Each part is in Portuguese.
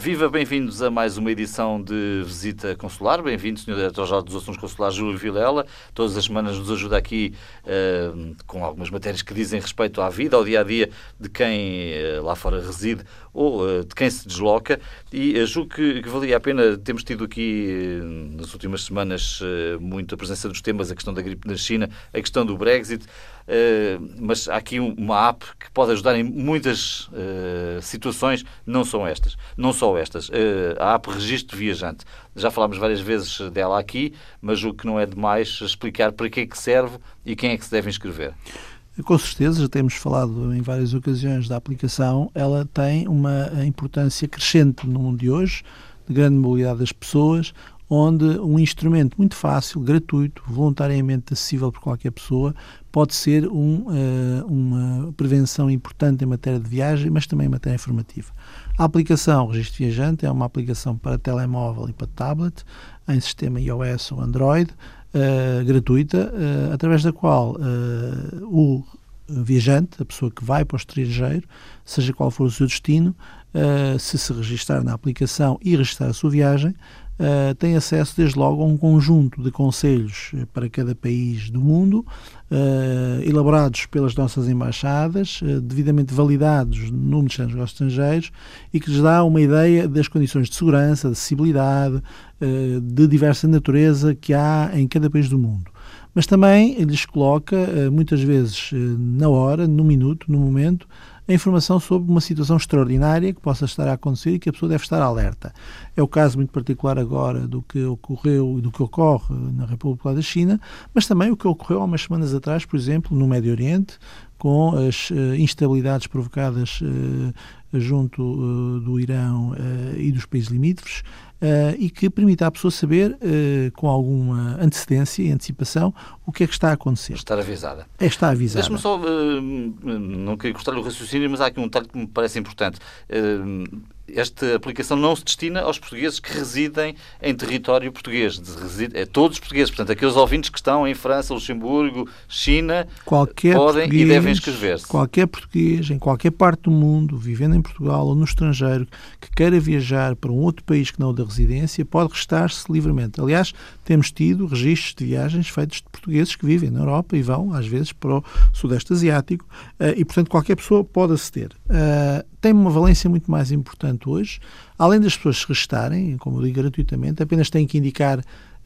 Viva, bem-vindos a mais uma edição de Visita Consular. Bem-vindo, Sr. Diretor-Geral dos Assuntos Consulares, Júlio Vilela. Todas as semanas nos ajuda aqui uh, com algumas matérias que dizem respeito à vida, ao dia-a-dia -dia de quem uh, lá fora reside ou uh, de quem se desloca. E julgo que, que, valia a pena, temos tido aqui nas últimas semanas muito a presença dos temas, a questão da gripe na China, a questão do Brexit. Uh, mas há aqui uma app que pode ajudar em muitas uh, situações, não são estas, não só estas. Uh, a app Registro Viajante. Já falámos várias vezes dela aqui, mas o que não é demais explicar para que é que serve e quem é que se deve inscrever. Com certeza, já temos falado em várias ocasiões da aplicação, ela tem uma importância crescente no mundo de hoje, de grande mobilidade das pessoas, onde um instrumento muito fácil, gratuito, voluntariamente acessível por qualquer pessoa, pode ser um, uh, uma prevenção importante em matéria de viagem, mas também em matéria informativa. A aplicação Registro Viajante é uma aplicação para telemóvel e para tablet, em sistema iOS ou Android, uh, gratuita, uh, através da qual o viajante, a pessoa que vai para o estrangeiro, seja qual for o seu destino, se se registrar na aplicação e registrar a sua viagem, uh, tem acesso desde logo a um conjunto de conselhos eh, para cada país do mundo, uh, elaborados pelas nossas embaixadas, uh, devidamente validados no Ministério dos Negócios Estrangeiros e que lhes dá uma ideia das condições de segurança, de acessibilidade, de diversa natureza que há em cada país do mundo. Mas também lhes coloca, muitas vezes na hora, no minuto, no momento, a informação sobre uma situação extraordinária que possa estar a acontecer e que a pessoa deve estar alerta. É o caso muito particular agora do que ocorreu e do que ocorre na República da China, mas também o que ocorreu há umas semanas atrás, por exemplo, no Médio Oriente, com as uh, instabilidades provocadas uh, junto uh, do Irão e dos países limítrofes, Uh, e que permita à pessoa saber, uh, com alguma antecedência e antecipação, o que é que está a acontecer. Estar avisada. É estar avisada. Deixa-me só, uh, não queria gostar do raciocínio, mas há aqui um detalhe que me parece importante esta aplicação não se destina aos portugueses que residem em território português. É todos os portugueses. Portanto, aqueles ouvintes que estão em França, Luxemburgo, China, qualquer podem e devem inscrever-se. Qualquer português, em qualquer parte do mundo, vivendo em Portugal ou no estrangeiro, que queira viajar para um outro país que não o da residência, pode restar-se livremente. Aliás, temos tido registros de viagens feitos de portugueses que vivem na Europa e vão, às vezes, para o Sudeste Asiático eh, e, portanto, qualquer pessoa pode aceder. Eh, tem uma valência muito mais importante hoje. Além das pessoas se restarem, como eu digo gratuitamente, apenas têm que indicar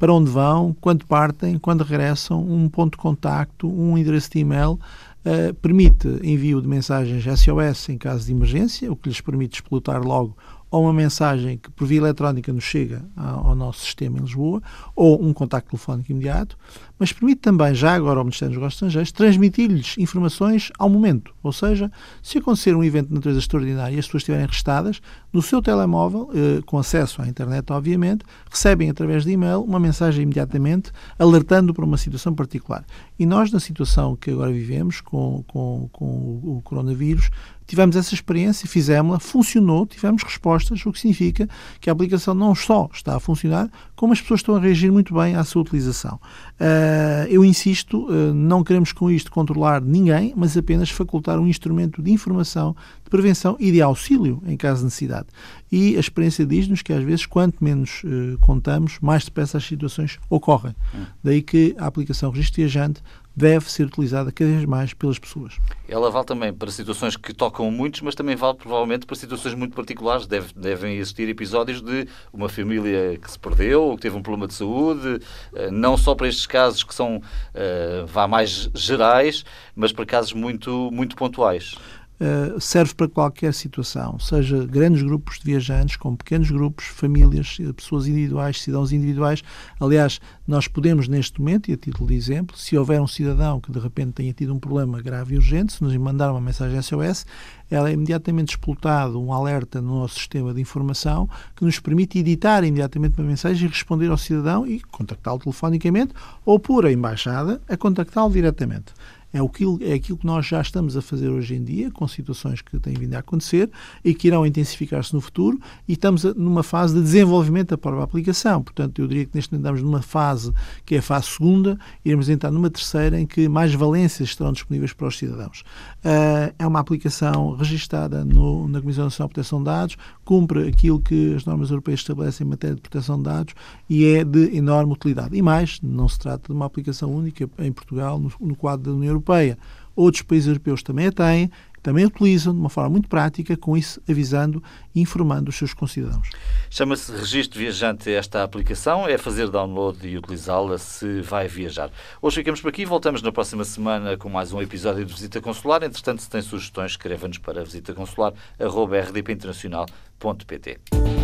para onde vão, quando partem, quando regressam, um ponto de contacto, um endereço de e-mail, uh, permite envio de mensagens SOS em caso de emergência, o que lhes permite explotar logo ou uma mensagem que por via eletrónica nos chega ao nosso sistema em Lisboa, ou um contacto telefónico imediato, mas permite também, já agora ao Ministério dos Negócios Estrangeiros, transmitir-lhes informações ao momento. Ou seja, se acontecer um evento de natureza extraordinária e as pessoas estiverem restadas, no seu telemóvel, eh, com acesso à internet, obviamente, recebem através de e-mail uma mensagem imediatamente alertando para uma situação particular. E nós, na situação que agora vivemos com, com, com o coronavírus, tivemos essa experiência, fizemos-la, funcionou, tivemos respostas, o que significa que a aplicação não só está a funcionar, como as pessoas estão a reagir muito bem à sua utilização. Uh, eu insisto, uh, não queremos com isto controlar ninguém, mas apenas facultar um instrumento de informação, prevenção e de auxílio em caso de necessidade. E a experiência diz-nos que às vezes, quanto menos uh, contamos, mais depressa as situações ocorrem. Hum. Daí que a aplicação Registro Viajante deve ser utilizada cada vez mais pelas pessoas. Ela vale também para situações que tocam muitos, mas também vale provavelmente para situações muito particulares. Deve, devem existir episódios de uma família que se perdeu ou que teve um problema de saúde, eh, não só para estes casos que são uh, vá mais gerais, mas para casos muito, muito pontuais. Uh, serve para qualquer situação, seja grandes grupos de viajantes, como pequenos grupos, famílias, pessoas individuais, cidadãos individuais. Aliás, nós podemos neste momento, e a título de exemplo, se houver um cidadão que de repente tenha tido um problema grave e urgente, se nos mandar uma mensagem SOS, ela é imediatamente explotado um alerta no nosso sistema de informação que nos permite editar imediatamente uma mensagem e responder ao cidadão e contactá-lo telefonicamente ou por a embaixada a contactá-lo diretamente É aquilo, é aquilo que nós já estamos a fazer hoje em dia, com situações que têm vindo a acontecer e que irão intensificar-se no futuro, e estamos numa fase de desenvolvimento da própria aplicação. Portanto, eu diria que neste momento estamos numa fase que é a fase segunda, iremos entrar numa terceira em que mais valências estarão disponíveis para os cidadãos. Uh, é uma aplicação registada no, na Comissão Nacional de Proteção de Dados, cumpre aquilo que as normas europeias estabelecem em matéria de proteção de dados e é de enorme utilidade. E mais, não se trata de uma aplicação única em Portugal, no, no quadro da União Europeia. Outros países europeus também a têm, também utilizam de uma forma muito prática, com isso avisando e informando os seus concidadãos. Chama-se Registro Viajante esta aplicação, é fazer download e utilizá-la se vai viajar. Hoje ficamos por aqui, voltamos na próxima semana com mais um episódio de Visita Consular. Entretanto, se tem sugestões, escreva-nos para visitaconsular.rdpinternacional.pt.